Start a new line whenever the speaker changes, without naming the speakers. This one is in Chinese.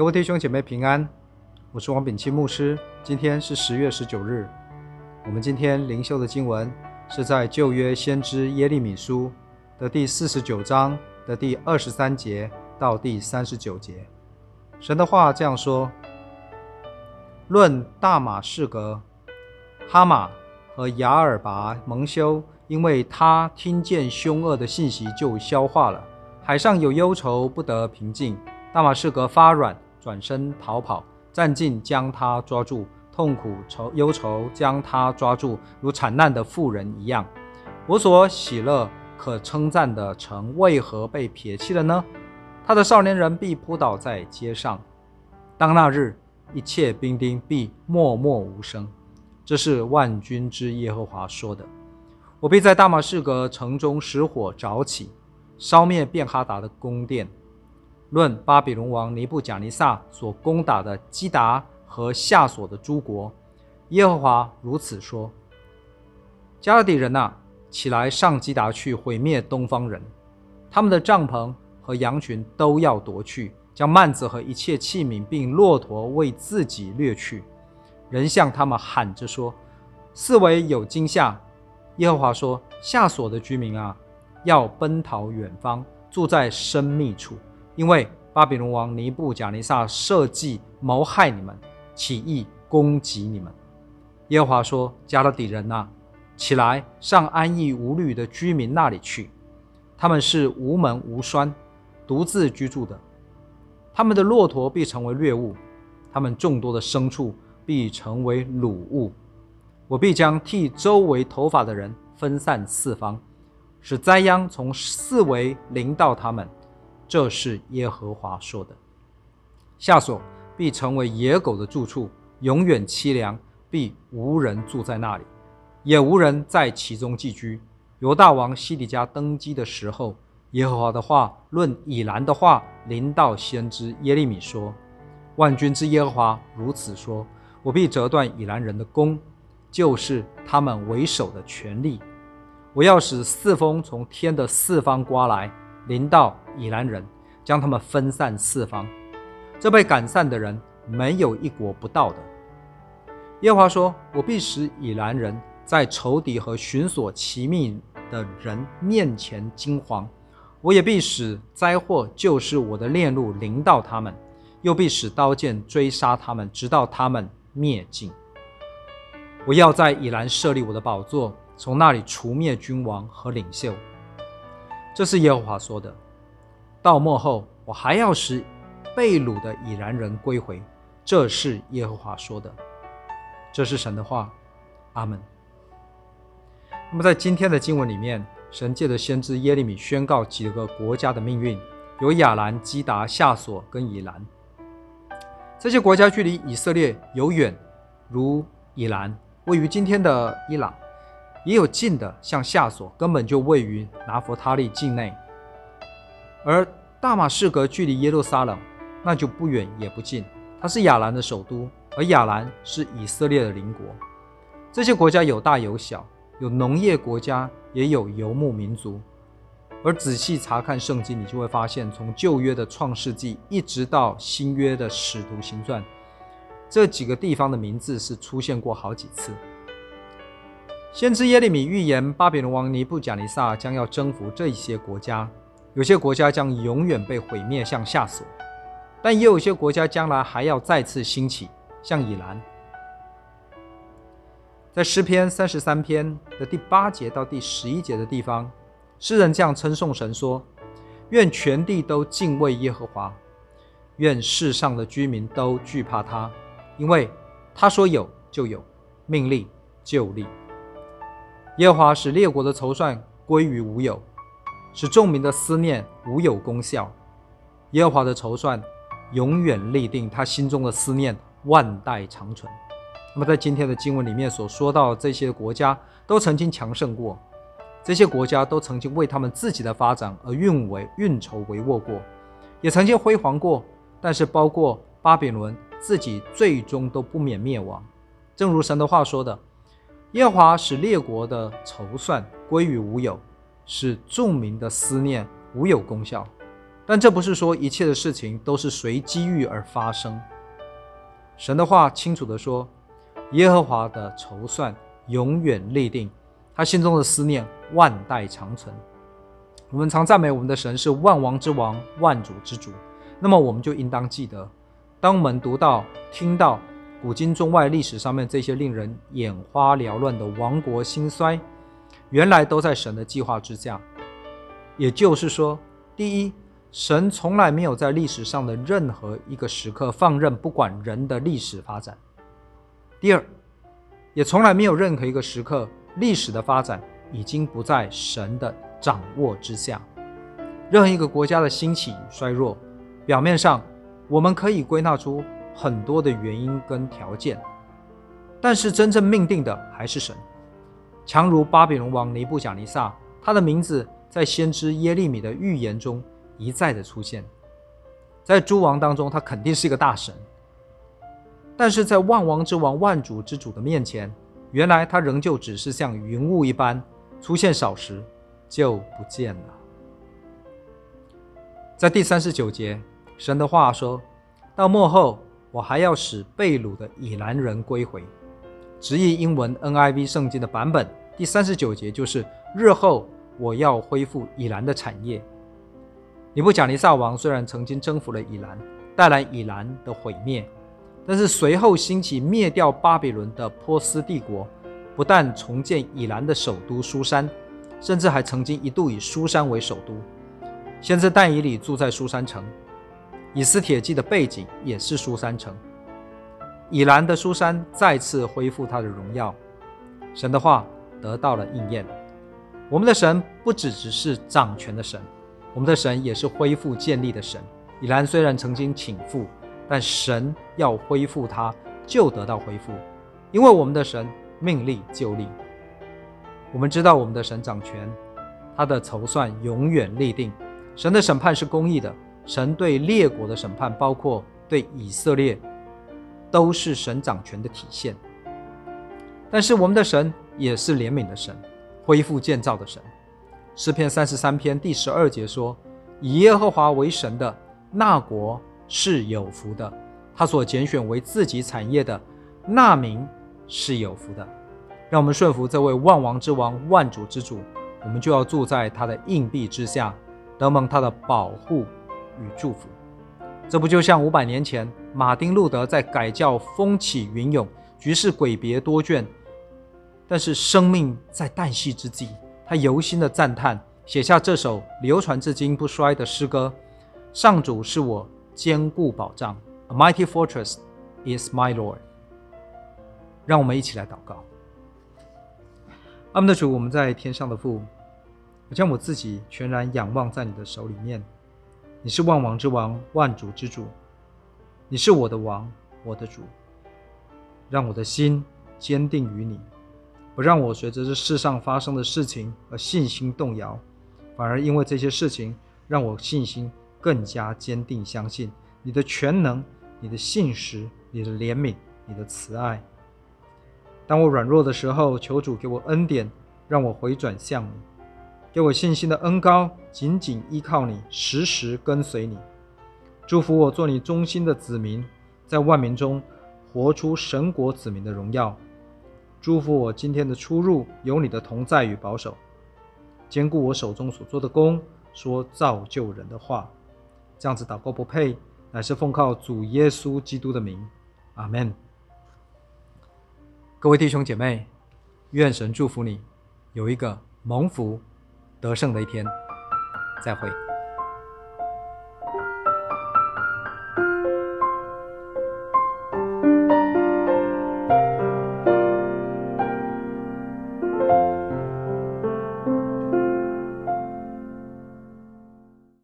各位弟兄姐妹平安，我是王炳钦牧师。今天是十月十九日，我们今天灵修的经文是在旧约先知耶利米书的第四十九章的第二十三节到第三十九节。神的话这样说：论大马士革、哈马和雅尔拔蒙羞，因为他听见凶恶的信息就消化了。海上有忧愁，不得平静。大马士革发软。转身逃跑，战兢将他抓住，痛苦愁忧愁将他抓住，如惨难的妇人一样。我所喜乐可称赞的城，为何被撇弃了呢？他的少年人必扑倒在街上。当那日，一切兵丁必默默无声。这是万军之耶和华说的。我必在大马士革城中使火着起，烧灭便哈达的宫殿。论巴比伦王尼布甲尼撒所攻打的基达和夏琐的诸国，耶和华如此说：迦勒底人呐，起来上基达去毁灭东方人，他们的帐篷和羊群都要夺去，将幔子和一切器皿并骆驼为自己掠去。人向他们喊着说：四围有惊吓。耶和华说：夏琐的居民啊，要奔逃远方，住在深密处。因为巴比伦王尼布贾尼撒设计谋害你们，起意攻击你们。耶和华说：“迦勒底人呐，起来上安逸无虑的居民那里去。他们是无门无栓，独自居住的。他们的骆驼必成为掠物，他们众多的牲畜必成为掳物。我必将剃周围头发的人分散四方，使灾殃从四围临到他们。”这是耶和华说的。夏所必成为野狗的住处，永远凄凉，必无人住在那里，也无人在其中寄居。犹大王西底家登基的时候，耶和华的话论以拦的话临到先知耶利米说：“万军之耶和华如此说：我必折断以拦人的弓，就是他们为首的权力。我要使四风从天的四方刮来。”临到以拦人，将他们分散四方。这被赶散的人，没有一国不到的。耶和华说：“我必使以拦人在仇敌和寻索其命的人面前惊惶。我也必使灾祸，就是我的烈怒临到他们，又必使刀剑追杀他们，直到他们灭尽。我要在以拦设立我的宝座，从那里除灭君王和领袖。”这是耶和华说的。到末后，我还要使被掳的以拦人归回。这是耶和华说的。这是神的话。阿门。那么，在今天的经文里面，神借着先知耶利米宣告几个国家的命运：有亚兰、基达、夏索跟以拦。这些国家距离以色列有远，如以拦，位于今天的伊朗。也有近的，像夏索，根本就位于拿弗他利境内；而大马士革距离耶路撒冷，那就不远也不近，它是亚兰的首都，而亚兰是以色列的邻国。这些国家有大有小，有农业国家，也有游牧民族。而仔细查看圣经，你就会发现，从旧约的创世纪一直到新约的使徒行传，这几个地方的名字是出现过好几次。先知耶利米预言，巴比伦王尼布甲尼撒将要征服这些国家，有些国家将永远被毁灭，像夏琐；但也有些国家将来还要再次兴起，像以拦。在诗篇三十三篇的第八节到第十一节的地方，诗人这样称颂神说：“愿全地都敬畏耶和华，愿世上的居民都惧怕他，因为他说有就有，命令就立。”耶和华使列国的筹算归于无有，使众民的思念无有功效。耶和华的筹算永远立定，他心中的思念万代长存。那么，在今天的经文里面所说到这些国家，都曾经强盛过，这些国家都曾经为他们自己的发展而运为运筹帷幄过，也曾经辉煌过。但是，包括巴比伦自己，最终都不免灭亡。正如神的话说的。耶和华使列国的筹算归于无有，使众民的思念无有功效。但这不是说一切的事情都是随机遇而发生。神的话清楚地说，耶和华的筹算永远立定，他心中的思念万代长存。我们常赞美我们的神是万王之王、万主之主，那么我们就应当记得，当我们读到、听到古今中外历史上面这些令人眼花缭乱的王国兴衰，原来都在神的计划之下。也就是说，第一，神从来没有在历史上的任何一个时刻放任不管人的历史发展；第二，也从来没有任何一个时刻历史的发展已经不在神的掌握之下。任何一个国家的兴起与衰弱，表面上我们可以归纳出很多的原因跟条件，但是真正命定的还是神。强如巴比伦王尼布甲尼撒，他的名字在先知耶利米的预言中一再的出现。在诸王当中，他肯定是一个大神，但是在万王之王、万主之主的面前，原来他仍旧只是像云雾一般出现少时就不见了。在第三十九节，神的话说：“到末后，我还要使被掳的以兰人归回。”直译英文 NIV 圣经的版本。第三十九节就是日后我要恢复以兰的产业。尼布甲尼撒王虽然曾经征服了以兰，带来以兰的毁灭，但是随后兴起灭掉巴比伦的波斯帝国，不但重建以兰的首都苏珊，甚至还曾经一度以苏珊为首都。先知但以理住在苏珊城，以斯帖记的背景也是苏珊城。以兰的苏珊再次恢复他的荣耀。神的话。得到了应验。我们的神不只只是掌权的神，我们的神也是恢复建立的神。以兰虽然曾经倾覆，但神要恢复它，就得到恢复，因为我们的神命立就立。我们知道我们的神掌权，他的筹算永远立定。神的审判是公义的，神对列国的审判，包括对以色列，都是神掌权的体现。但是我们的神。也是怜悯的神，恢复建造的神。诗篇三十三篇第十二节说：“以耶和华为神的那国是有福的，他所拣选为自己产业的那民是有福的。”让我们顺服这位万王之王、万主之主，我们就要住在他的荫庇之下，得蒙他的保护与祝福。这不就像五百年前马丁路德在改教风起云涌、局势诡别多变。但是生命在旦夕之际，他由心的赞叹，写下这首流传至今不衰的诗歌：“上主是我坚固保障，A mighty fortress is my Lord。”让我们一起来祷告。阿们的主，我们在天上的父，我将我自己全然仰望在你的手里面。你是万王之王，万主之主，你是我的王，我的主，让我的心坚定于你。不让我随着这世上发生的事情而信心动摇，反而因为这些事情让我信心更加坚定，相信你的全能、你的信实、你的怜悯、你的慈爱。当我软弱的时候，求主给我恩典，让我回转向你，给我信心的恩膏，紧紧依靠你，时时跟随你。祝福我做你忠心的子民，在万民中活出神国子民的荣耀。祝福我今天的出入有你的同在与保守，兼顾我手中所做的工，说造就人的话。这样子祷告不配，乃是奉靠主耶稣基督的名，阿门。各位弟兄姐妹，愿神祝福你，有一个蒙福得胜的一天。再会。